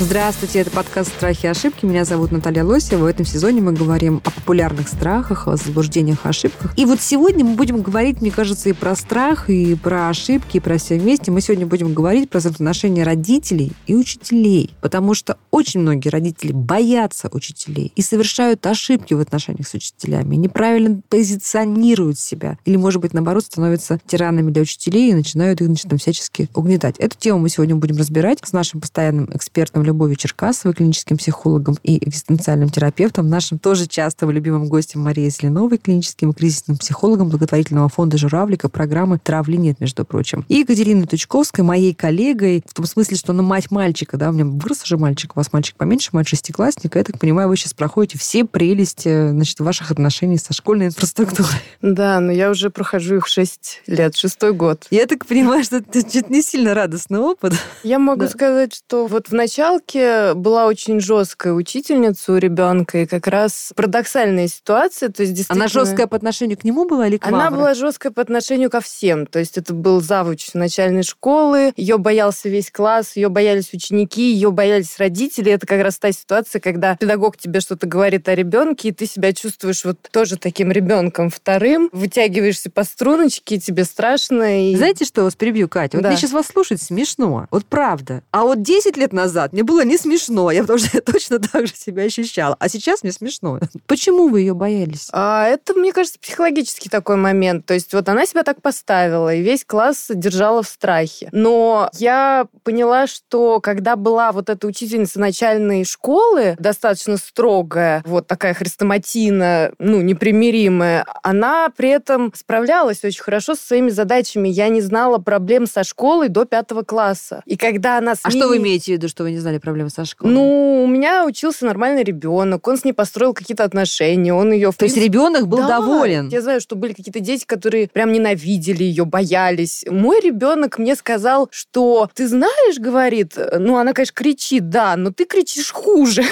Здравствуйте, это подкаст «Страхи и ошибки». Меня зовут Наталья Лосева. В этом сезоне мы говорим о популярных страхах, о заблуждениях, ошибках. И вот сегодня мы будем говорить, мне кажется, и про страх, и про ошибки, и про все вместе. Мы сегодня будем говорить про взаимоотношения родителей и учителей. Потому что очень многие родители боятся учителей и совершают ошибки в отношениях с учителями, неправильно позиционируют себя. Или, может быть, наоборот, становятся тиранами для учителей и начинают их значит, всячески угнетать. Эту тему мы сегодня будем разбирать с нашим постоянным экспертом Любовью Черкасовой, клиническим психологом и экзистенциальным терапевтом, нашим тоже частым любимым гостем Марией Зеленовой, клиническим и кризисным психологом благотворительного фонда «Журавлика», программы «Травли нет», между прочим. И Екатериной Тучковской, моей коллегой, в том смысле, что она мать мальчика, да, у меня вырос уже мальчик, у вас мальчик поменьше, мать шестиклассника. Я так понимаю, вы сейчас проходите все прелести, значит, ваших отношений со школьной инфраструктурой. Да, но я уже прохожу их 6 лет, шестой год. Я так понимаю, что это не сильно радостный опыт. Я могу Да. сказать, что вот в началке была очень жесткая учительница у ребенка, и как раз парадоксальная ситуация. То есть действительно... Она жесткая по отношению к нему была или к Она Мавре? была жесткая по отношению ко всем. То есть это был завуч начальной школы, ее боялся весь класс, ее боялись ученики, ее боялись родители. Это как раз та ситуация, когда педагог тебе что-то говорит о ребенке, и ты себя чувствуешь вот тоже таким ребенком вторым, вытягиваешься по струночке, и тебе страшно. И... Знаете, что я вас перебью, Катя? Вот Да. мне сейчас вас слушать смешно. Вот правда. А вот 10 лет назад мне было не смешно. Я потому что я точно так же себя ощущала. А сейчас мне смешно. Почему вы ее боялись? А это, мне кажется, психологический такой момент. То есть вот она себя так поставила, и весь класс держала в страхе. Но я поняла, что когда была вот эта учительница начальной школы, достаточно строгая, вот такая хрестоматийная, ну, непримиримая, она при этом справлялась очень хорошо со своими задачами. Я не знала проблем со школой до пятого класса. И когда она с А что вы имеете в виду, что вы не знали проблемы со школой? Ну, у меня учился нормальный ребенок, он с ней построил какие-то отношения, он ее... То есть ребенок был Да, доволен. Я знаю, что были какие-то дети, которые прям ненавидели ее, боялись. Мой ребенок мне сказал, что ты знаешь, говорит, ну она, конечно, кричит, да, но ты кричишь хуже.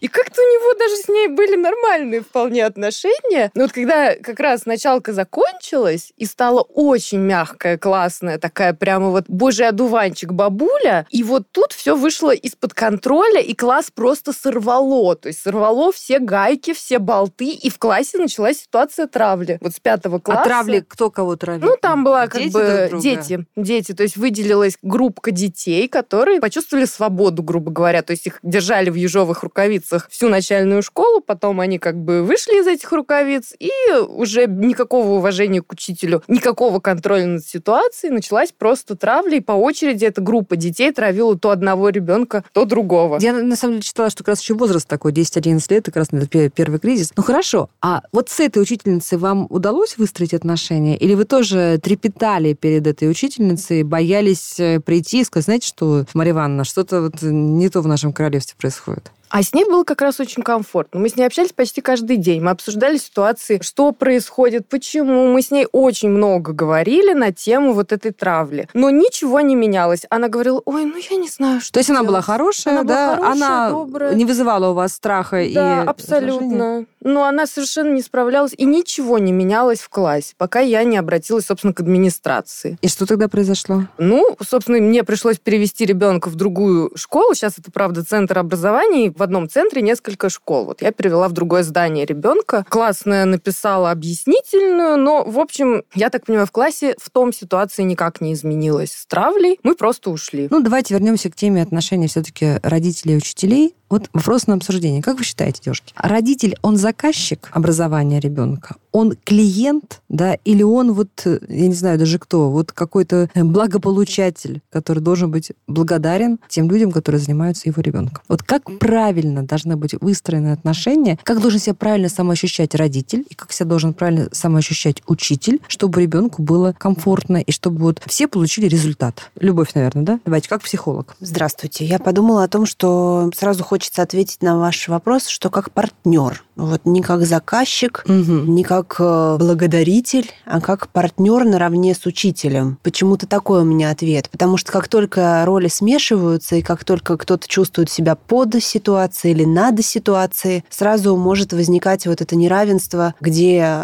И как-то у него даже с ней были нормальные вполне отношения. Но вот когда как раз началка закончилась и стала очень мягкая, классная, такая прямо вот божий одуванчик бабуля, и вот тут все вышло из-под контроля, и класс просто сорвало. То есть сорвало все гайки, все болты, и в классе началась ситуация травли. Вот с пятого класса. А травли кто кого травил? Ну, там была как Дети бы друг дети. Дети. То есть выделилась группка детей, которые почувствовали свободу, грубо говоря. То есть их держали в ежовых рукавицах всю начальную школу, потом они как бы вышли из этих рукавиц, и уже никакого уважения к учителю, никакого контроля над ситуацией, началась просто травля, и по очереди эта группа детей травила то одного ребенка, то другого. Я на самом деле читала, что как раз еще возраст такой, 10-11 лет, как раз это пе- первый кризис. Ну хорошо, а вот с этой учительницей вам удалось выстроить отношения? Или вы тоже трепетали перед этой учительницей, боялись э, прийти и сказать, знаете что, Мария Ивановна, что-то вот не то в нашем королевстве происходит? А с ней было как раз очень комфортно. Мы с ней общались почти каждый день. Мы обсуждали ситуации, что происходит, почему. Мы с ней очень много говорили на тему вот этой травли. Но ничего не менялось. Она говорила, ой, ну я не знаю, что То есть она была делать». хорошая, Она была да? хорошая, она добрая. не вызывала у вас страха и Да, абсолютно. Но она совершенно не справлялась, и ничего не менялось в классе, пока я не обратилась, собственно, к администрации. И что тогда произошло? Ну, собственно, мне пришлось перевести ребенка в другую школу. Сейчас это, правда, центр образования. В одном центре несколько школ. Вот я перевела в другое здание ребенка. Классная написала объяснительную, но, в общем, я так понимаю, в классе в том ситуации никак не изменилась с травлей. Мы просто ушли. Ну, давайте вернемся к теме отношений все-таки родителей и учителей. Вот вопрос на обсуждение. Как вы считаете, девушки, родитель, он заказчик образования ребенка? Он клиент, да, или он вот, э, я не знаю даже кто, вот какой-то э, благополучатель, который должен быть благодарен тем людям, которые занимаются его ребенком? Вот как правильно должны быть выстроены отношения, как должен себя правильно самоощущать родитель, и как себя должен правильно самоощущать учитель, чтобы ребенку было комфортно, и чтобы вот все получили результат. Любовь, наверное, да? Давайте, как психолог. Здравствуйте. Я подумала о том, что сразу хочется ответить на ваш вопрос, что как партнер. Вот не как заказчик, Мгм. не как как э, благодаритель, а как партнер наравне с учителем. Почему-то такой у меня ответ. Потому что как только роли смешиваются, и как только кто-то чувствует себя под ситуацией или над ситуацией, сразу может возникать вот это неравенство, где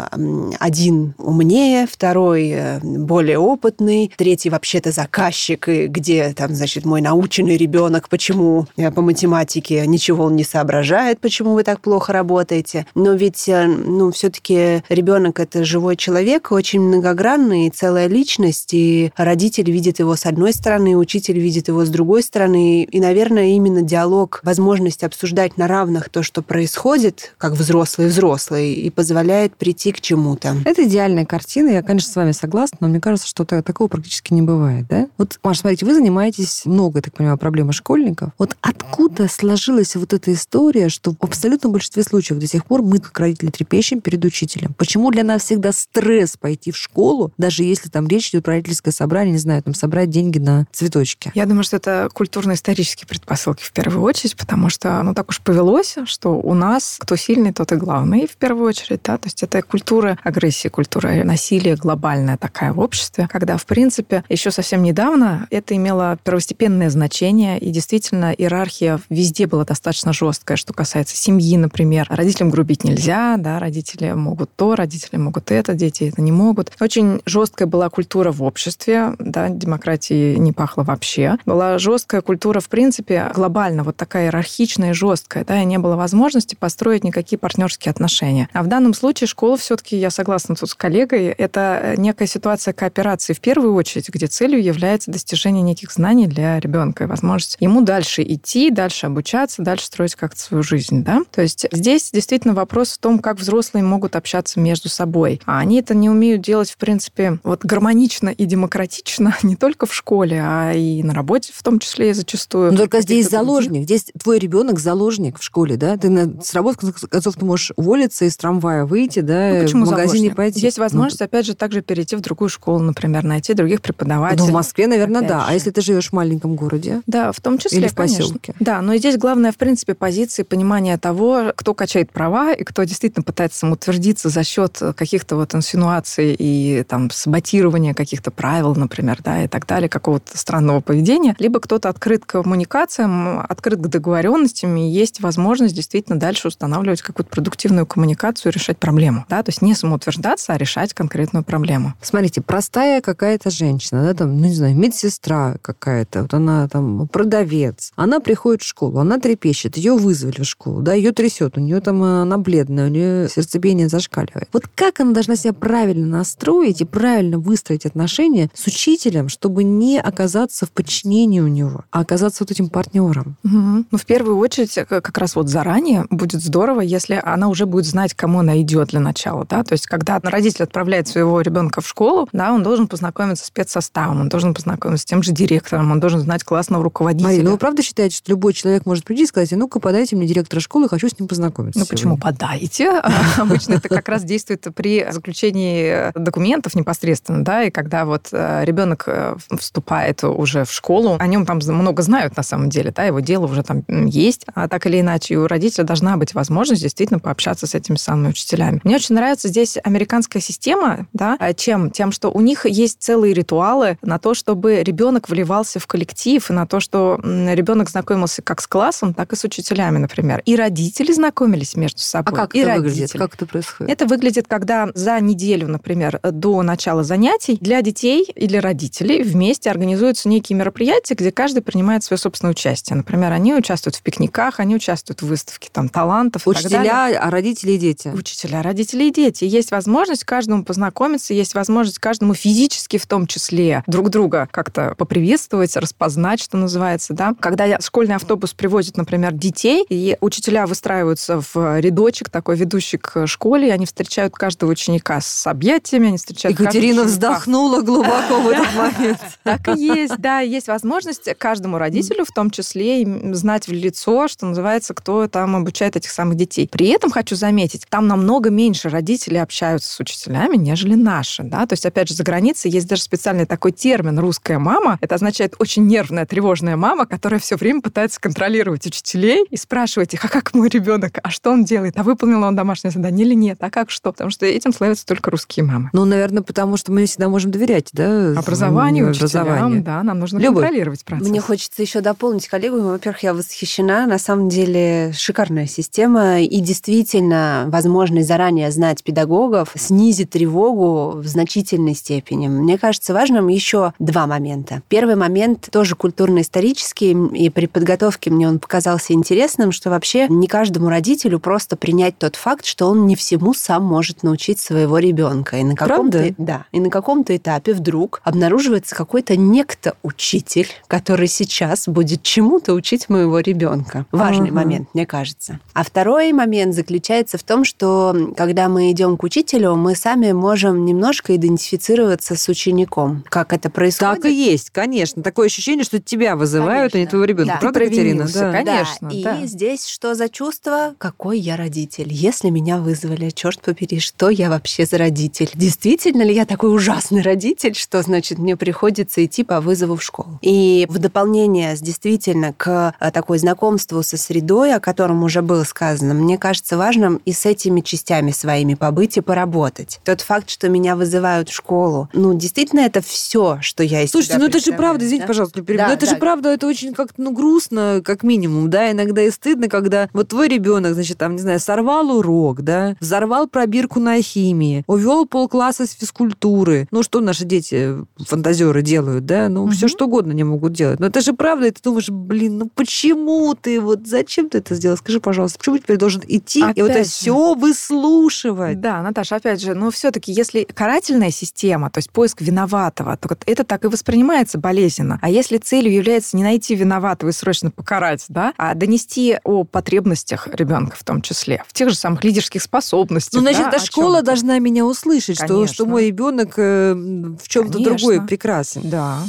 один умнее, второй э, более опытный, третий вообще-то заказчик, и где там, значит, мой наученный ребенок, почему по математике ничего он не соображает, почему вы так плохо работаете. Но ведь, э, ну, все-таки ребенок это живой человек, очень многогранный, целая личность, и родитель видит его с одной стороны, учитель видит его с другой стороны. И, наверное, именно диалог, возможность обсуждать на равных то, что происходит, как взрослый-взрослый, и позволяет прийти к чему-то. Это идеальная картина, я, конечно, с вами согласна, но мне кажется, что такого практически не бывает, да? Вот, Маша, смотрите, вы занимаетесь много, я так понимаю, проблемой школьников. Вот откуда сложилась вот эта история, что в абсолютном большинстве случаев до сих пор мы, как родители, трепещем перед учителем? Почему для нас всегда стресс пойти в школу, даже если там речь идет про родительское собрание, не знаю, там собрать деньги на цветочки? Я думаю, что это культурно-исторические предпосылки в первую очередь, потому что, ну, так уж повелось, что у нас кто сильный, тот и главный в первую очередь, да, то есть это культура агрессии, культура насилия глобальная такая в обществе, когда, в принципе, еще совсем недавно это имело первостепенное значение, и действительно иерархия везде была достаточно жесткая, что касается семьи, например. Родителям грубить нельзя, да, родители могут то, родители могут это, дети это не могут. Очень жесткая была культура в обществе, да, демократии не пахло вообще. Была жесткая культура, в принципе, глобально, вот такая иерархичная жесткая, да, и не было возможности построить никакие партнерские отношения. А в данном случае школа все-таки, я согласна тут с коллегой, это некая ситуация кооперации в первую очередь, где целью является достижение неких знаний для ребенка и возможность ему дальше идти, дальше обучаться, дальше строить как-то свою жизнь. Да? То есть здесь действительно вопрос в том, как взрослые могут общаться между собой. А они это не умеют делать, в принципе, вот гармонично и демократично не только в школе, а и на работе в том числе и зачастую. Но только здесь заложник. Здесь твой ребенок заложник в школе, да? Ты на, с работы, концов, ты можешь уволиться из трамвая, выйти, да, ну, почему в магазине заложник? пойти. Есть возможность, ну, опять же, также перейти в другую школу, например, найти других преподавателей. Ну, в Москве, наверное, Опять да. же. А если ты живешь в маленьком городе? Да, в том числе, Или в конечно. поселке. Да, но здесь главное, в принципе, позиции понимания того, кто качает права и кто действительно пытается самоутвердиться за счет каких-то вот инсинуаций и там саботирования каких-то правил, например, да, и так далее, какого-то странного поведения, либо кто-то открыт к коммуникациям, открыт к договоренностям, и есть возможность действительно дальше устанавливать какую-то продуктивную коммуникацию решать проблему, да, то есть не самоутверждаться, а решать конкретную проблему. Смотрите, простая какая-то женщина, да, там, ну, не знаю, медсестра какая-то, вот она там продавец, она приходит в школу, она трепещет, ее вызвали в школу, да, ее трясет, у нее там э, она бледная, у нее сердцебиение зашкаливает. Вот как она должна себя правильно настроить и правильно выстроить отношения с учителем, чтобы не оказаться в подчинении у него, а оказаться вот этим партнером? Мгм. Ну, в первую очередь, э, как раз вот заранее будет здорово, если она уже будет знать, кому она идет для начала, да, то есть когда родитель отправляет своего ребенка в школу, да, он должен познакомиться с спецсоставом, он должен познакомиться с тем же директором, он должен знать классного руководителя. Марина, ну вы правда считаете, что любой человек может прийти и сказать, «А ну-ка, подайте мне директора школы, хочу с ним познакомиться Ну почему сегодня». подайте? Обычно это как раз действует при заключении документов непосредственно, да, и когда вот э, ребенок э, вступает уже в школу, о нем там много знают на самом деле, да, его дело уже там есть, а так или иначе и у родителя должна быть возможность действительно пообщаться с этими самыми учителями. Мне очень нравится здесь американская система, да, а чем? Тем, что у них есть целые ритуалы на то, чтобы ребенок вливался в коллектив, и на то, что ребенок знакомился как с классом, так и с учителями, например. И родители знакомились между А собой. как и это родители. выглядит? Как это происходит? Это выглядит, когда за неделю, например, до начала занятий для детей и для родителей вместе организуются некие мероприятия, где каждый принимает свое собственное участие. Например, они участвуют в пикниках, они участвуют в выставке там, талантов и так далее. Учителя, а родители и дети. Учителя, родители и дети. Есть возможность каждому познакомиться, есть возможность каждому физически в том числе друг друга как-то поприветствовать, распознать, что называется. Да? Когда школьный автобус привозит, например, детей, и учителя выстраиваются в рядочек, такой ведущий к школе, и они встречают каждого ученика с объятиями, они встречают Екатерина вздохнула глубоко в этот момент. Так и есть, да, есть возможность каждому родителю, в том числе, знать в лицо, что называется, кто там обучает этих самых детей. При этом хочу заметить, там намного меньше родителей общаются с учителями, нежели наши, да, то есть, опять же, за границей есть даже специальный такой термин «русская мама». Это означает очень нервная, тревожная мама, которая все время пытается контролировать учителей и спрашивать их, а как мой ребенок, а что он делает, а выполнил он домашнее задание или нет, а как что? Потому что этим славятся только русские мамы. Ну, наверное, потому что мы всегда можем доверять, да? Образованию, образованию. учителям, да, нам нужно Любовь. контролировать процесс. Мне хочется еще дополнить коллегу. Во-первых, я восхищена. На самом деле шикарная система. И действительно, возможность заранее знать педагогов снизит тревогу в значительной степени. Мне кажется важным еще два момента. Первый момент тоже культурно-исторический. И при подготовке мне он показался интересным, что вообще не каждому родителю просто принять тот факт, что он не всему сам может научить своего ребенка. И на каком-то, да, и на каком-то этапе вдруг обнаруживается какой-то некто учитель, который сейчас будет чему-то учить моего ребенка. Важный Ага. момент, мне кажется. А второй момент заключается в том, что когда мы идем к учителю, мы сами можем немножко идентифицироваться с учеником. Как это происходит? Так и есть, конечно. Такое ощущение, что тебя вызывают, а не Конечно. твоего ребенка. Да. Правда, Ты Катерина? Да. Конечно. Да, и да. здесь что за чувство? Какой я родитель? Если меня вызвали, черт побери, что я вообще за родитель? Действительно ли я такой ужасный родитель, что, значит, мне приходится идти по вызову в школу? И в дополнение с- действительно к э, такой знакомству со средой, о котором уже было сказано, мне кажется важным и с этими частями своими побыть и поработать. Тот факт, что меня вызывают в школу, ну, действительно, это все, что я из Слушайте, себя ну это же правда, извините, да? пожалуйста, перебью, Да, но это да. же правда, это очень как-то, ну, грустно, как минимум, да, иногда и стыдно, когда вот твой ребенок, значит, там, не знаю, сорвал урок, да, взорвал пробирку на химии, увел полкласса с физкультуры. Ну, что наши дети, фантазеры, делают, да, ну, все что угодно не могут делать. Но это же правда, и ты думаешь, блин, ну почему ты, вот зачем ты это сделал? Скажи, пожалуйста, почему ты теперь должен идти и вот это Опять же. все выслушивать? Да, Наташа, опять же, но все-таки, если карательная система, то есть поиск виноватого, то это так и воспринимается болезненно. А если целью является не найти виноватого и срочно покарать, да, а донести о потребностях ребенка в том числе, в тех же самых лидерских способностях. Ну, значит, да, школа должна меня услышать, что, что мой ребенок э, в чем-то Конечно. другое прекрасен. Да.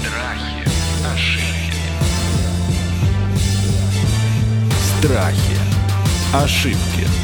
Страхи, ошибки, Страхи. Ошибки.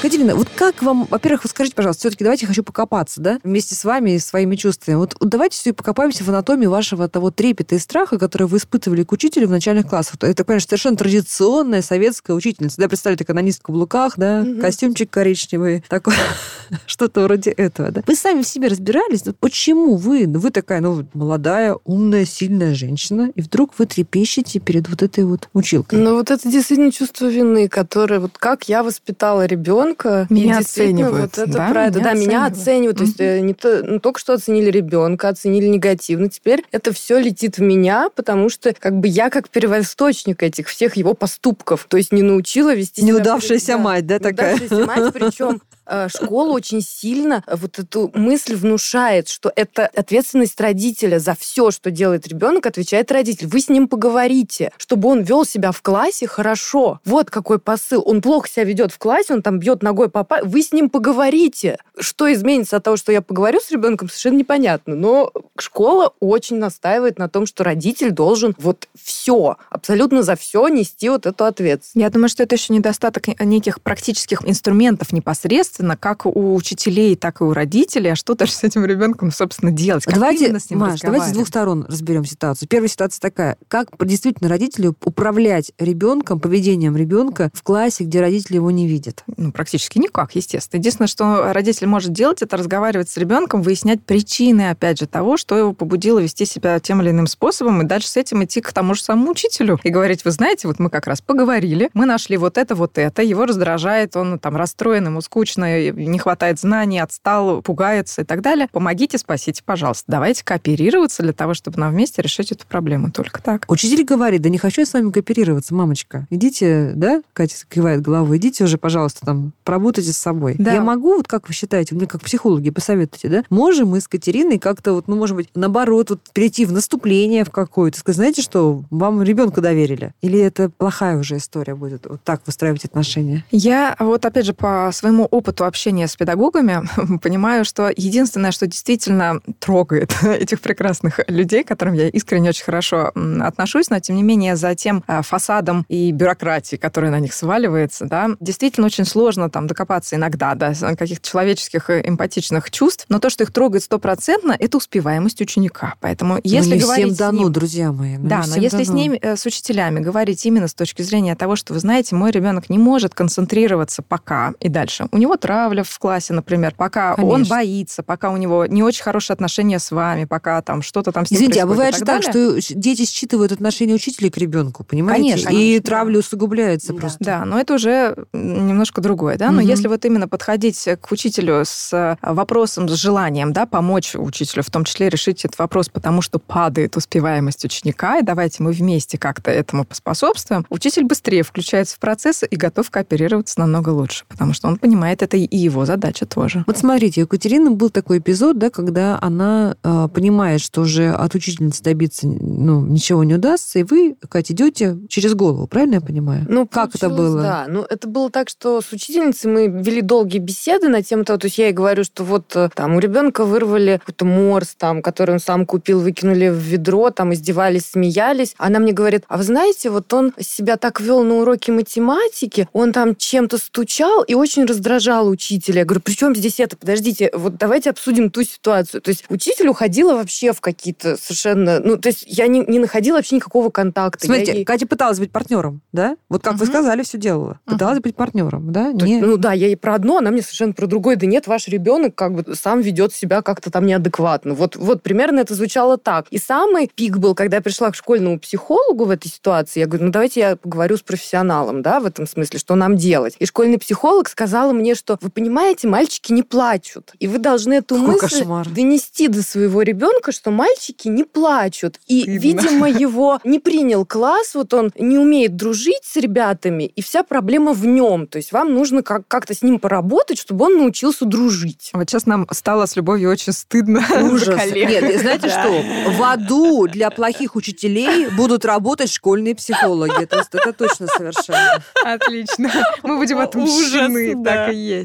Катерина, вот как вам, во-первых, вот скажите, пожалуйста, все-таки давайте я хочу покопаться, да, вместе с вами и своими чувствами. Вот, давайте все покопаемся в анатомии вашего того трепета и страха, который вы испытывали к учителю в начальных классах. Это, конечно, совершенно традиционная советская учительница. Да, представьте, канонист в каблуках, да, костюмчик коричневый, такое, что-то вроде этого, да. Вы сами в себе разбирались, вот почему вы, ну, вы такая, ну, молодая, умная, сильная женщина, и вдруг вы трепещете перед вот этой вот училкой? Ну, вот это действительно чувство вины, которое, вот как я воспитала ребенка. Меня и действительно оценивают, Вот это да, про это. меня Да, меня оценивают. оценивают. То есть э, не, то- ну, только что оценили ребенка, оценили негативно. Теперь это все летит в меня, потому что как бы я как первоисточник этих всех его поступков. То есть не научила вести себя... Неудавшаяся мать, да, такая? Неудавшаяся мать, причем школа очень сильно э, вот эту мысль внушает, что это ответственность родителя за все, что делает ребенок, отвечает родитель. Вы с ним поговорите, чтобы он вел себя в классе хорошо. Вот какой посыл. Он плохо себя ведет в классе, он там бьет ногой папа. Вы с ним поговорите. Что изменится от того, что я поговорю с ребенком, совершенно непонятно. Но школа очень настаивает на том, что родитель должен вот все, абсолютно за все нести вот эту ответственность. Я думаю, что это еще недостаток неких практических инструментов непосредственно, как у учителей, так и у родителей, а что даже с этим ребенком, собственно, делать? Как давайте, с ним Маш, давайте с двух сторон разберем ситуацию. Первая ситуация такая. Как действительно родителю управлять ребенком, поведением ребенка в классе, где родители его не видят? Ну, практически никак, естественно. Единственное, что родитель может делать, это разговаривать с ребенком, выяснять причины, опять же, того, что его побудило вести себя тем или иным способом, и дальше с этим идти к тому же самому учителю и говорить, вы знаете, вот мы как раз поговорили, мы нашли вот это, вот это, его раздражает, он там расстроен, ему скучно, не хватает знаний, отстал, пугается и так далее. Помогите, спасите, пожалуйста. Давайте кооперироваться для того, чтобы нам вместе решить эту проблему. Только так. Учитель говорит, да не хочу я с вами кооперироваться, мамочка. Идите, да, Катя кивает головой, идите уже, пожалуйста, там, поработайте с собой. Да. Я могу, вот как вы считаете, мне как психологи посоветуйте, да, можем мы с Катериной как-то вот, ну, может быть, наоборот, вот перейти в наступление в какое-то, сказать, знаете что, вам ребенка доверили? Или это плохая уже история будет, вот так выстраивать отношения? Я вот, опять же, по своему опыту опыту общения с педагогами понимаю, что единственное, что действительно трогает этих прекрасных людей, к которым я искренне очень хорошо отношусь, но тем не менее за тем а, фасадом и бюрократией, которая на них сваливается, да, действительно очень сложно там докопаться иногда до каких-то человеческих э, эмпатичных чувств, но то, что их трогает стопроцентно, это успеваемость ученика. Поэтому Ну, если не говорить всем с дано, ним- друзья мои. ну, не да, но если с дано. ними, э, с учителями говорить именно с точки зрения того, что, вы знаете, мой ребенок не может концентрироваться пока и дальше. У него травля в классе, например, пока он Конечно. боится, пока у него не очень хорошие отношения с вами, пока там что-то там с ним Извините, а бывает же так, далее. что дети считывают отношения учителя к ребенку, понимаете? Конечно, И конечно, травля усугубляется Да. просто. Да, но это уже немножко другое, да. Но Мгм. если вот именно подходить к учителю с э, вопросом, с желанием, да, помочь учителю, в том числе решить этот вопрос, потому что падает успеваемость ученика, и давайте мы вместе как-то этому поспособствуем, учитель быстрее включается в процесс и готов кооперироваться намного лучше, потому что он понимает, это и его задача тоже. Вот смотрите, у Екатерины был такой эпизод, да, когда она э, понимает, что уже от учительницы добиться ну, ничего не удастся, и вы, Катя, идете через голову, правильно я понимаю? Ну, Как это было? Да, ну это было так, что с учительницей мы вели долгие беседы на тему того, то есть я ей говорю, что вот э, там у ребенка вырвали какой-то морс, там, который он сам купил, выкинули в ведро, там издевались, смеялись. Она мне говорит, а вы знаете, вот он себя так вел на уроке математики, он там чем-то стучал и очень раздражал учителя. Я говорю, при чем здесь это? Подождите, вот давайте обсудим ту ситуацию. То есть учитель уходила вообще в какие-то совершенно... Ну, то есть я не, не находила вообще никакого контакта. Смотрите, ей- Катя пыталась быть партнером, да? Вот как вы Мгм. сказали, все делала. Пыталась быть партнером, да? То Не- ну да, я ей про одно, она мне совершенно про другое. Да нет, ваш ребенок как бы сам ведет себя как-то там неадекватно. Вот, вот примерно это звучало так. И самый пик был, когда я пришла к школьному психологу в этой ситуации. Я говорю, ну давайте я поговорю с профессионалом, да, в этом смысле, что нам делать. И школьный психолог сказала мне, что вы понимаете, мальчики не плачут. И вы должны эту Какой мысль кошмар. донести до своего ребенка, что мальчики не плачут. И, Стыдно. видимо, его не принял класс, вот он не умеет дружить с ребятами, и вся проблема в нем. То есть вам нужно как- как-то с ним поработать, чтобы он научился дружить. Вот сейчас нам стало с Любовью очень стыдно Ужас. Нет, и знаете Да. что? В аду для плохих учителей будут работать школьные психологи. То есть это точно совершенно. Отлично. Мы будем Ужас, отмщены, да. так и есть.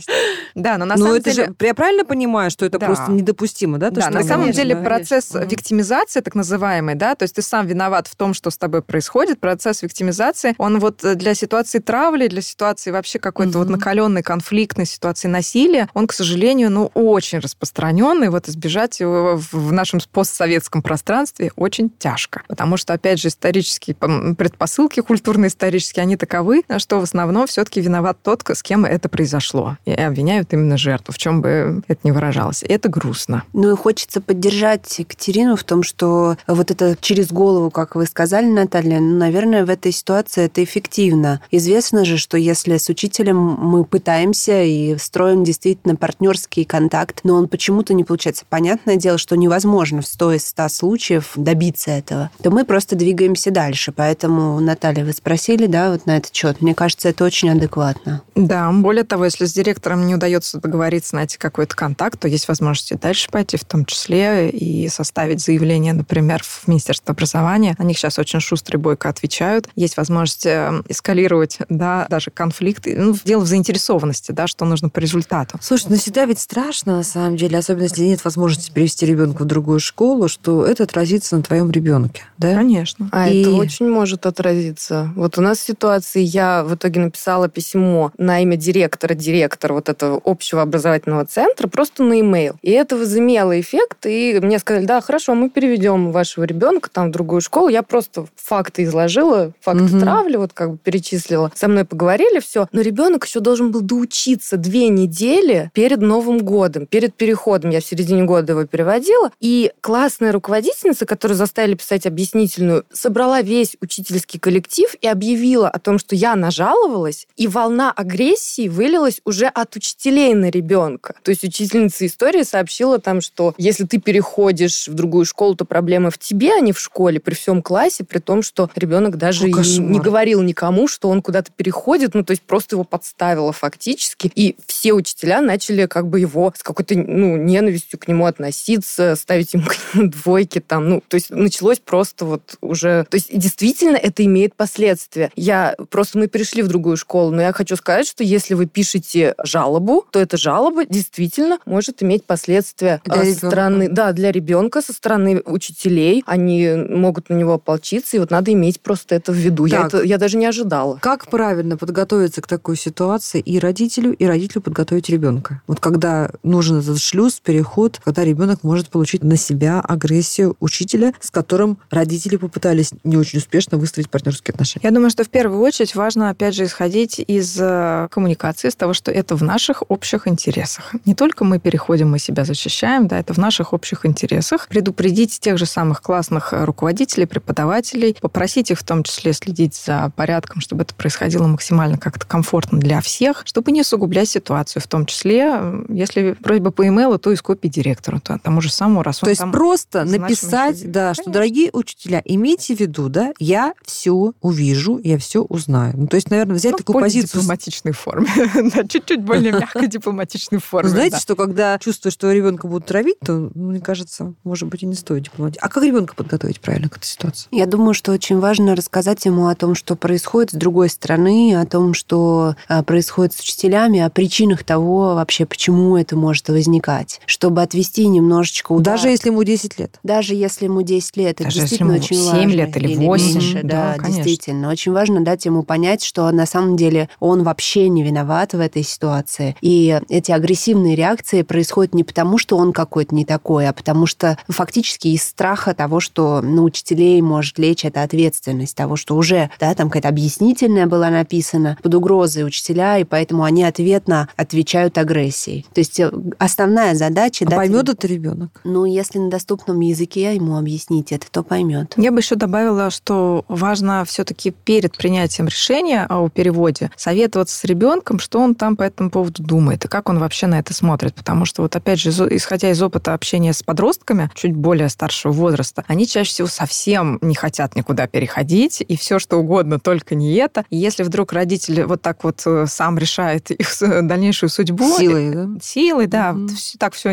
Да, но на Но самом это деле... же, я правильно понимаю, что это Да. просто недопустимо, да? то, Да, на самом деле процесс виктимизации, так называемый, да, то есть ты сам виноват в том, что с тобой происходит, процесс виктимизации, он вот э, для ситуации травли, для ситуации вообще какой-то вот накаленной конфликтной ситуации насилия, он, к сожалению, ну, очень распространенный, вот избежать его в нашем постсоветском пространстве очень тяжко, потому что, опять же, исторические предпосылки культурно-исторические, они таковы, что в основном все-таки виноват тот, с кем это произошло, и обвиняют именно жертву, в чем бы это ни выражалось. И это грустно. Ну и хочется поддержать Екатерину в том, что вот это через голову, как вы сказали, Наталья, ну, наверное, в этой ситуации это эффективно. Известно же, что если с учителем мы пытаемся и строим действительно партнерский контакт, но он почему-то не получается. Понятное дело, что невозможно в 100 из 100 случаев добиться этого, то мы просто двигаемся дальше. Поэтому, Наталья, вы спросили, да, вот на этот счет. Мне кажется, это очень адекватно. Да, более того, если с директором не удается договориться, найти какой-то контакт, то есть возможность и дальше пойти, в том числе и составить заявление, например, в Министерство образования. На них сейчас очень шустро и бойко отвечают. Есть возможность э, эскалировать, да, даже конфликт. Ну, дело в заинтересованности, да, что нужно по результату. Слушай, ну всегда ведь страшно, на самом деле, особенно если нет возможности перевести ребенка в другую школу, что это отразится на твоем ребенке, да? Конечно. А И- это очень может отразиться. Вот у нас в ситуации я в итоге написала письмо на имя директора, директора вот этого общего образовательного центра, просто на e-mail. И это возымело эффект, и мне сказали, да, хорошо, мы переведем вашего ребенка там в другую школу. Я просто факты изложила, факты Мгм. травли, вот как бы перечислила. Со мной поговорили, все. Но ребенок еще должен был доучиться две недели перед Новым годом, перед переходом. Я в середине года его переводила. И классная руководительница, которую заставили писать объяснительную, собрала весь учительский коллектив и объявила о том, что я нажаловалась, и волна агрессии вылилась уже от учителей на ребенка. То есть учительница истории сообщила там, что если ты переходишь в другую школу, то проблема в тебе, а не в школе, при всем классе, при том, что ребенок даже О, и не говорил никому, что он куда-то переходит, ну, то есть просто его подставила фактически, и все учителя начали как бы его с какой-то, ну, ненавистью к нему относиться, ставить ему двойки там, ну, то есть началось просто вот уже... То есть действительно это имеет последствия. Я... Просто мы перешли в другую школу, но я хочу сказать, что если вы пишете жалобу, то эта жалоба действительно может иметь последствия Для а, со ребенка. стороны, да, для ребенка, со стороны учителей. Они могут на него ополчиться, и вот надо иметь просто это в виду. Я, Так. это, я даже не ожидала. Как правильно подготовиться к такой ситуации и родителю, и родителю подготовить ребенка? Вот когда нужен этот шлюз, переход, когда ребенок может получить на себя агрессию учителя, с которым родители попытались не очень успешно выстроить партнерские отношения. Я думаю, что в первую очередь важно, опять же, исходить из э, коммуникации, с того, что это в наших общих интересах. Не только мы переходим, мы себя защищаем, да, это в наших общих интересах. Предупредить тех же самых классных э, руководителей, преподавателей, попросить их в том числе следить за порядком, чтобы это происходило максимально как-то комфортно для всех, чтобы не усугублять ситуацию, в том числе, э, если просьба по имейлу, то из копии директору, то, тому же самому, раз То есть просто написать, да, что, Конечно. дорогие учителя, имейте в виду, да, я все увижу, я все узнаю. Ну, то есть, наверное, взять Ну, в такую более позицию. дипломатичной форме. Да, чуть-чуть более мягкой дипломатичной форме. Знаете, да. что когда чувствуешь, что ребенка будут травить, то, ну, мне кажется, может быть, и не стоит дипломатии. А как ребенка подготовить правильно к этой ситуации? Я думаю, что очень важно рассказать ему о том, что происходит с другой стороны, о том, что а, происходит с учителями, о причинах того вообще, почему это может возникать, чтобы отвести немножечко удар. Даже если ему 10 лет. Даже если ему 10 лет, это Даже если действительно ему очень 7 важно. лет или 8, меньше, да, да, конечно. действительно. Очень важно дать ему понять, что на самом деле он вообще не виноват в этой ситуации. И эти агрессивные реакции происходят не потому, что он какой-то не такой, а потому что фактически из страха того, что на учителей может лечь эта ответственность, того, что уже да, там какая-то объяснительная была написана под угрозой учителя, и поэтому они ответно отвечают агрессией. То есть э, основная задача... А дать поймет это ребенок? ну, если на доступном языке ему объяснить это, то поймет. Я бы еще добавила, что важно все-таки перед принятием решения о переводе советоваться с ребенком, что он там по этому поводу думает и как он вообще на это смотрит. Потому что, вот опять же, исходя из опыта общения с подростками чуть более старшего возраста, они чаще всего совсем не хотят никуда переходить, и все что угодно, только не это. И если вдруг родитель вот так вот э, сам решает их с- дальнейшую судьбу, Силой, да? силой, да, всё- так все,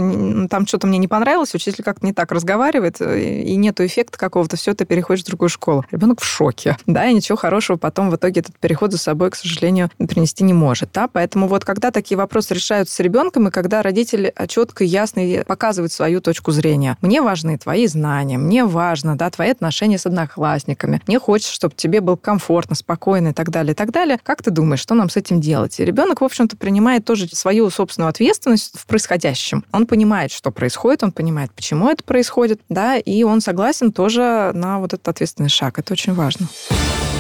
там что-то мне не понравилось, учитель как-то не так разговаривает, э, и нету эффекта какого-то, все, ты переходишь в другую школу. Ребенок в шоке, да, и ничего хорошего потом в итоге этот переход за собой, к сожалению, принести не может, да, поэтому вот когда такие вопросы решаются с ребенком, и когда родитель четко и ясно показывает свою точку зрения, мне важны твои знания, мне важно, да, твои отношения с одноклассниками, мне хочется, чтобы тебе было комфортно, спокойно и так далее, и так далее. Как ты думаешь, что нам с этим делать? И ребенок, в общем-то, принимает тоже свою собственную ответственность в происходящем. Он понимает, что происходит, он понимает, почему это происходит, да, и он согласен тоже на вот этот ответственный шаг. Это очень важно. Страхи,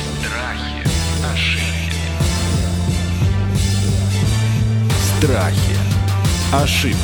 Страхи. Ошибки.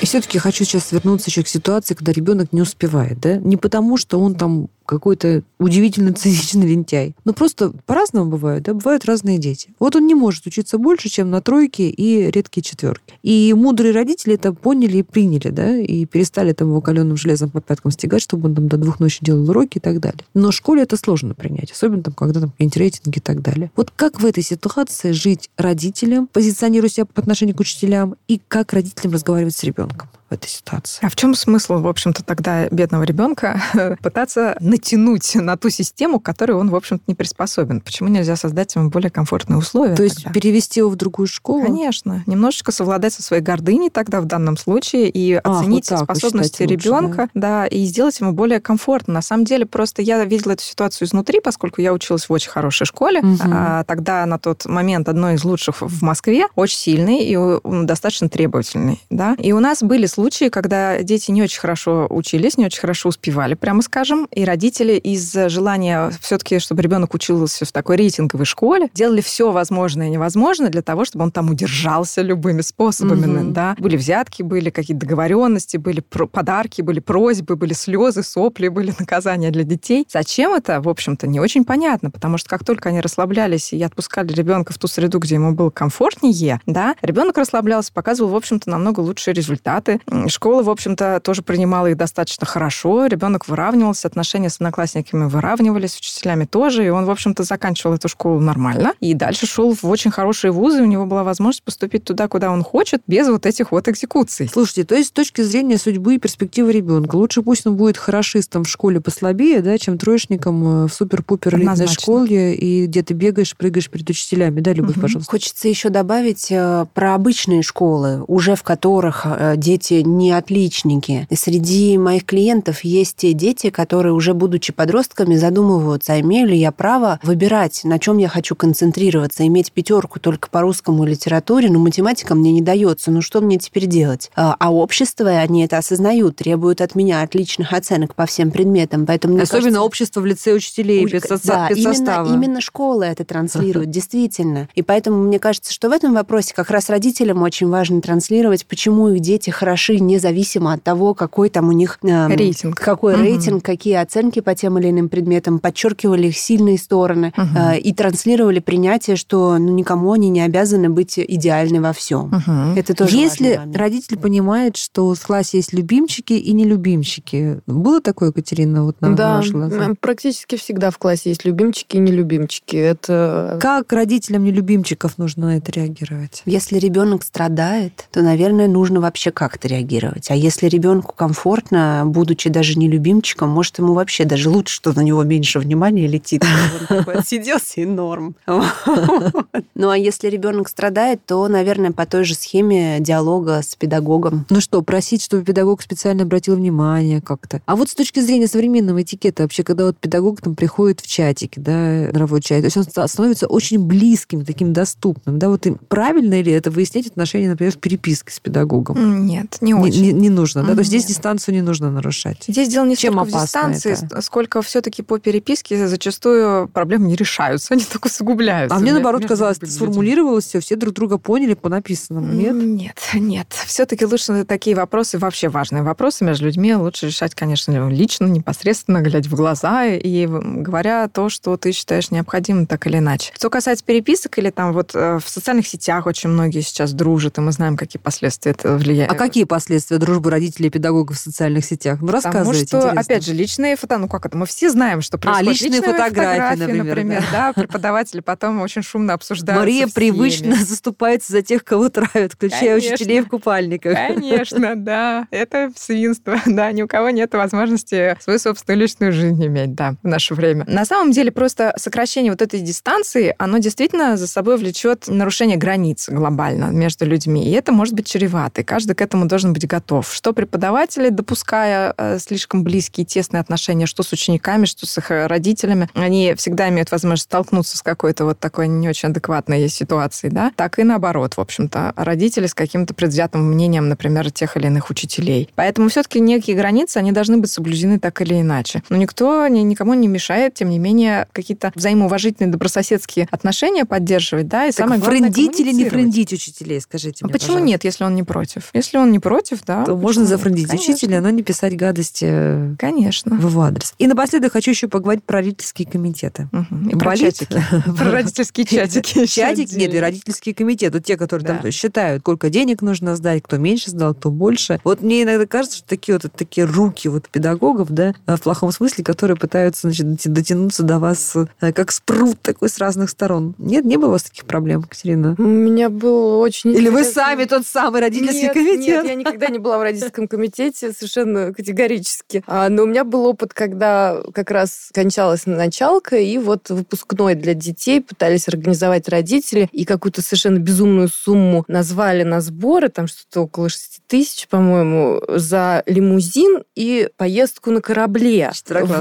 И все-таки хочу сейчас вернуться еще к ситуации, когда ребенок не успевает, да? Не потому, что он там какой-то удивительно циничный лентяй. Но просто по-разному бывает, да? Бывают разные дети. Вот он не может учиться больше, чем на тройке и редкие четверки. И мудрые родители это поняли и приняли, да? И перестали там его каленым железом по пяткам стегать, чтобы он там до двух ночи делал уроки и так далее. Но в школе это сложно принять, особенно там, когда там какие-нибудь рейтинги и так далее. Вот как в этой ситуации жить родителям, позиционируя себя по отношению к учителям, и как родителям разговаривать с ребенком этой ситуации? А в чем смысл, в общем-то, тогда бедного ребенка пытаться натянуть на ту систему, к которой он, в общем-то, не приспособен? Почему нельзя создать ему более комфортные условия? То есть тогда? перевести его в другую школу? Конечно. Немножечко совладать со своей гордыней тогда в данном случае и Ах, оценить вот способности считаете лучше, ребенка, да? и сделать ему более комфортно. На самом деле, просто я видела эту ситуацию изнутри, поскольку я училась в очень хорошей школе. Мгм. А, тогда на тот момент одной из лучших в Москве, очень сильный и достаточно требовательный. Да? И у нас были случаи, когда дети не очень хорошо учились, не очень хорошо успевали, прямо скажем, и родители из желания все-таки, чтобы ребенок учился в такой рейтинговой школе, делали все возможное и невозможное для того, чтобы он там удержался любыми способами. Мгм. Да? Были взятки, были какие-то договоренности, были подарки, были просьбы, были слезы, сопли, были наказания для детей. Зачем это, в общем-то, не очень понятно, потому что как только они расслаблялись и отпускали ребенка в ту среду, где ему было комфортнее, да, ребенок расслаблялся, показывал, в общем-то, намного лучшие результаты, Школа, в общем-то, тоже принимала их достаточно хорошо. Ребенок выравнивался, отношения с одноклассниками выравнивались, с учителями тоже. И он, в общем-то, заканчивал эту школу нормально. И дальше шел в очень хорошие вузы. У него была возможность поступить туда, куда он хочет, без вот этих вот экзекуций. Слушайте, то есть с точки зрения судьбы и перспективы ребенка, лучше пусть он будет хорошистом в школе послабее, да, чем троечником э, в супер-пупер элитной школе, и где ты бегаешь, прыгаешь перед учителями. Да, Любовь, Мгм. пожалуйста. Хочется еще добавить э, про обычные школы, уже в которых э, дети не отличники. И среди моих клиентов есть те дети, которые уже будучи подростками задумываются, а имею ли я право выбирать, на чем я хочу концентрироваться, иметь пятерку только по русскому литературе, но математика мне не дается, ну что мне теперь делать? А а общество, они это осознают, требуют от меня отличных оценок по всем предметам, поэтому Особенно кажется, общество в лице учителей, Ой, педсоста- да, педсостава. Именно, именно школа это транслирует, действительно. И поэтому мне кажется, что в этом вопросе как раз родителям очень важно транслировать, почему их дети хороши, независимо от того, какой там у них... эм, Рейтинг. Какой Мгм. рейтинг, какие оценки по тем или иным предметам, подчеркивали их сильные стороны Мгм. э, и транслировали принятие, что ну, никому они не обязаны быть идеальны во всем. Мгм. Это тоже Если родитель понимает, что в классе есть любимчики и нелюбимчики, было такое, Екатерина, вот на Да, ваши глаза? м, практически всегда в классе есть любимчики и нелюбимчики. Это Как родителям нелюбимчиков нужно на это реагировать? Если ребенок страдает, то, наверное, нужно вообще как-то реагировать. А если ребенку комфортно, будучи даже не любимчиком, может, ему вообще даже лучше, что на него меньше внимания летит. Он такой отсиделся и норм. Ну, а если ребенок страдает, то, наверное, по той же схеме диалога с педагогом. Ну что, просить, чтобы педагог специально обратил внимание как-то. А вот с точки зрения современного этикета, вообще, когда вот педагог там приходит в чатике, да, мировой чат, то есть он ста- становится очень близким, таким доступным, да, вот правильно ли это выяснять отношения, например, в переписке с педагогом? Нет, не Не, очень. не- не нужно, да? То есть здесь дистанцию не нужно нарушать. Здесь дело не Чем столько в дистанции, это? сколько все-таки по переписке зачастую проблемы не решаются, они только усугубляются. А мне, наоборот, между казалось, сформулировалось все, все друг друга поняли по написанному, нет? Нет, нет. Все-таки лучше такие вопросы, вообще важные вопросы между людьми лучше решать, конечно, лично, непосредственно, глядя в глаза и говоря то, что ты считаешь необходимым так или иначе. Что касается переписок или там вот э, в социальных сетях очень многие сейчас дружат, и мы знаем, какие последствия это влияет. А какие последствия дружбы родителей и педагогов в социальных сетях? Ну, Потому рассказывайте, что, интересно. опять же, личные фото, ну как это, мы все знаем, что происходит. А, личные фотографии, например, да. преподаватели потом очень шумно обсуждают. Мария привычно заступается за тех, кого травят, включая Конечно. учителей в купальниках. Конечно, да. Это свинство. Да, ни у кого нет возможности свою собственную личную жизнь иметь, да, в наше время. На самом деле просто сокращение вот этой дистанции, оно действительно за собой влечет нарушение границ глобально между людьми. И это может быть чревато. И каждый к этому должен быть готов. Что преподаватели, допуская э, слишком близкие, тесные отношения, что с учениками, что с их э, родителями, они всегда имеют возможность столкнуться с какой-то вот такой не очень адекватной ситуацией, да, так и наоборот, в общем-то, родители с каким-то предвзятым мнением, например, тех или иных учителей. Поэтому все-таки некие границы, они должны быть соблюдены так или иначе. Но никто ни- никому не мешает, тем не менее, какие-то взаимоуважительные добрососедские отношения поддерживать, да, и Так самое главное, френдить или не френдить учителей, скажите А мне, почему пожалуйста? нет, если он не против? Если он не против, да. То можно зафрендить Конечно. учителя, но не писать гадости э, Конечно. в его адрес. И напоследок хочу еще поговорить про родительские комитеты. Мгм. И про Болит? чатики. Про родительские чатики. еще Чатик, нет, и родительские комитеты, те, которые там считают, сколько денег нужно сдать, кто меньше сдал, кто больше. Вот мне иногда кажется, что такие вот такие руки вот педагогов, да, в плохом смысле, которые пытаются, значит, дотянуться до вас э, как спрут такой с разных сторон. Нет, не было у вас таких проблем, Катерина? У меня был очень Или вы сами тот самый родительский комитет? Нет, я никогда не была в родительском комитете, совершенно категорически. А, но у меня был опыт, когда как раз кончалась началка, и вот выпускной для детей пытались организовать родители, и какую-то совершенно безумную сумму назвали на сборы, там что-то около 6 тысяч, по-моему, за лимузин и поездку на корабле.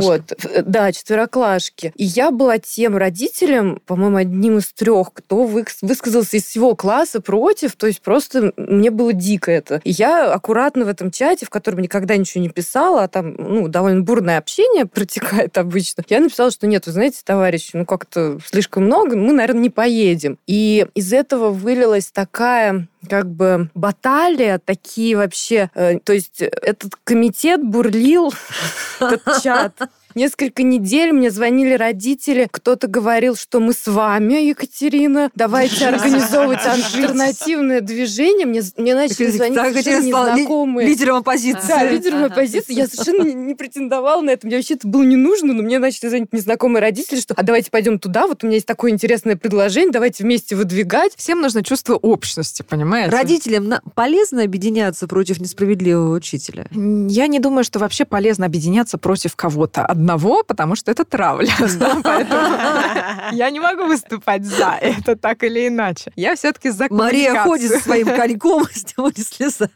Вот. Да, четвероклашки. И я была тем родителем, по-моему, одним из трех, кто вы- высказался из всего класса против. То есть просто мне было дико это. И я аккуратно в этом чате, в котором никогда ничего не писала, а там ну, довольно бурное общение протекает обычно, я написала, что нет, вы знаете, товарищи, ну как-то слишком много, мы, наверное, не поедем. И из этого вылилась такая как бы баталия, такие вообще... э, то есть этот комитет бурлил, этот чат. Несколько недель мне звонили родители, кто-то говорил, что мы с вами, Екатерина, давайте организовывать альтернативное движение. Мне, мне начали звонить Так, совершенно незнакомые. лидером оппозиции. Да, лидером оппозиции. Я совершенно не, не претендовала на это. Мне вообще это было не нужно, но мне начали звонить незнакомые родители, что а давайте пойдем туда, вот у меня есть такое интересное предложение, давайте вместе выдвигать. Всем нужно чувство общности, понимаете? Родителям на- полезно объединяться против несправедливого учителя? Я не думаю, что вообще полезно объединяться против кого-то одного, потому что это травля. Я не могу выступать за это так или иначе. Я все-таки за Мария ходит со своим коньком, с него не слезает.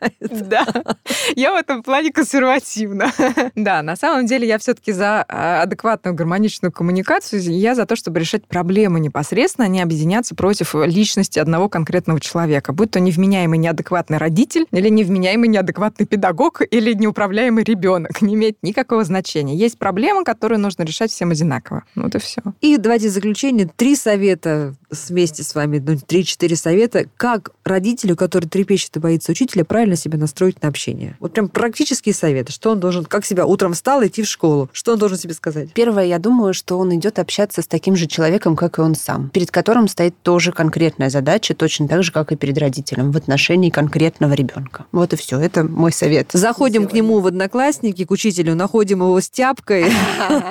Да, я в этом плане консервативна. Да, на самом деле я все-таки за а, адекватную гармоничную коммуникацию. Я за то, чтобы решать проблемы непосредственно, а не объединяться против личности одного конкретного человека. Будь то невменяемый неадекватный родитель, или невменяемый неадекватный педагог, или неуправляемый ребенок. Не имеет никакого значения. Есть проблемы, которые нужно решать всем одинаково. Вот и все. И давайте в заключение три совета вместе с вами, ну, три-четыре совета, как родителю, который трепещет и боится учителя, правильно себя настроить на общение. Вот прям практические советы. Что он должен, как себя утром встал, идти в школу. Что он должен себе сказать? Первое, я думаю, что он идет общаться с таким же человеком, как и он сам, перед которым стоит тоже конкретная задача, точно так же, как и перед родителем, в отношении конкретного ребенка. Вот и все. Это мой совет. Заходим к нему в одноклассники, к учителю, находим его с тяпкой.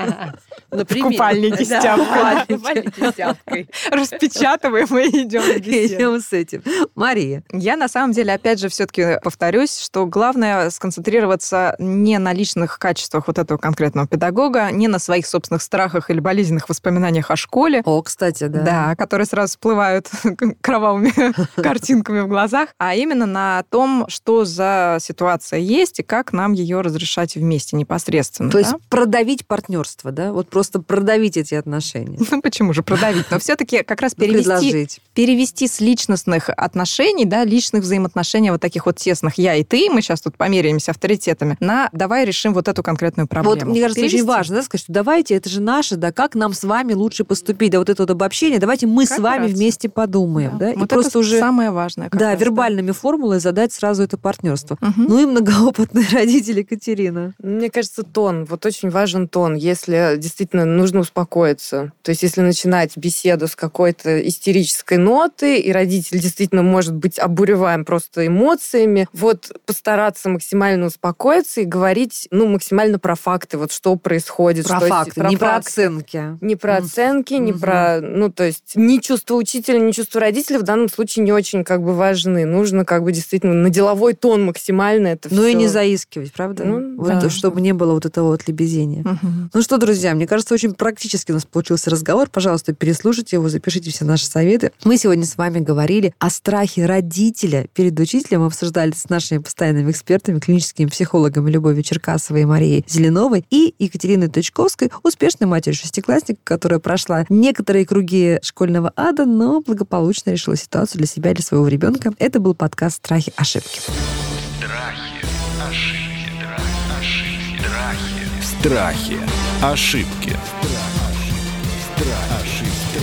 в купальнике с тяпкой. Распечатываем и идем. Идем с этим. Мария. Я на самом деле, опять же, все-таки повторюсь, что главное сконцентрироваться не на личных качествах вот этого конкретного педагога, не на своих собственных страхах или болезненных воспоминаниях о школе, О, кстати, да. да, которые сразу всплывают кровавыми картинками в глазах, а именно на том, что за ситуация есть и как нам ее разрешать вместе непосредственно. То есть да? продавить партнерство, да? Вот просто продавить эти отношения. Ну, почему же продавить? Но все-таки как раз перевести Предложить. перевести с личностных отношений, да, личных взаимоотношений, вот таких вот тесных я и ты, мы сейчас тут померяемся авторитетами, на давай решим вот эту конкретную проблему. Вот, мне кажется, Перевести. очень важно да, сказать, что давайте, это же наше, да, как нам с вами лучше поступить, да, вот это вот обобщение, давайте мы с Как вами раз. вместе подумаем, да, и Вот просто это уже, самое важное. да, раз, вербальными формулой задать сразу это партнерство. Мгм. Ну и многоопытные родители Екатерина. Мне кажется, тон. Вот очень важен тон, если действительно нужно успокоиться. То есть если начинать беседу с какой-то истерической ноты, и родитель действительно может быть обуреваем просто эмоциями, вот постараться максимально успокоиться и говорить, ну, максимально про факты, вот что происходит. Про что факты, не про факты. оценки. Не про оценки, не Мгм. про, ну, то есть, ни чувство учителя, ни чувство родителя в данном случае не очень как бы важны. Нужно как бы действительно на деловой тон максимально это Ну все. и не заискивать, правда? Ну, Вот, да. чтобы не было вот этого вот лебезения. Мгм. Ну что, друзья, мне кажется, очень практически у нас получился разговор. Пожалуйста, переслушайте его, запишите все наши советы. Мы сегодня с вами говорили о страхе родителя перед учителем, обсуждали с нашими постоянными экспертами, клиническими психологами Любовью Черкасовой и Марией Зеленовой и Екатериной Точковской, успешной матерью шестиклассника, которая прошла некоторые круги школьного ада, но благополучно решила ситуацию для себя и для своего ребенка. Это был подкаст «Страхи. Ошибки». Страхи, ошибки, ошибки, страхи. Страхи. Ошибки.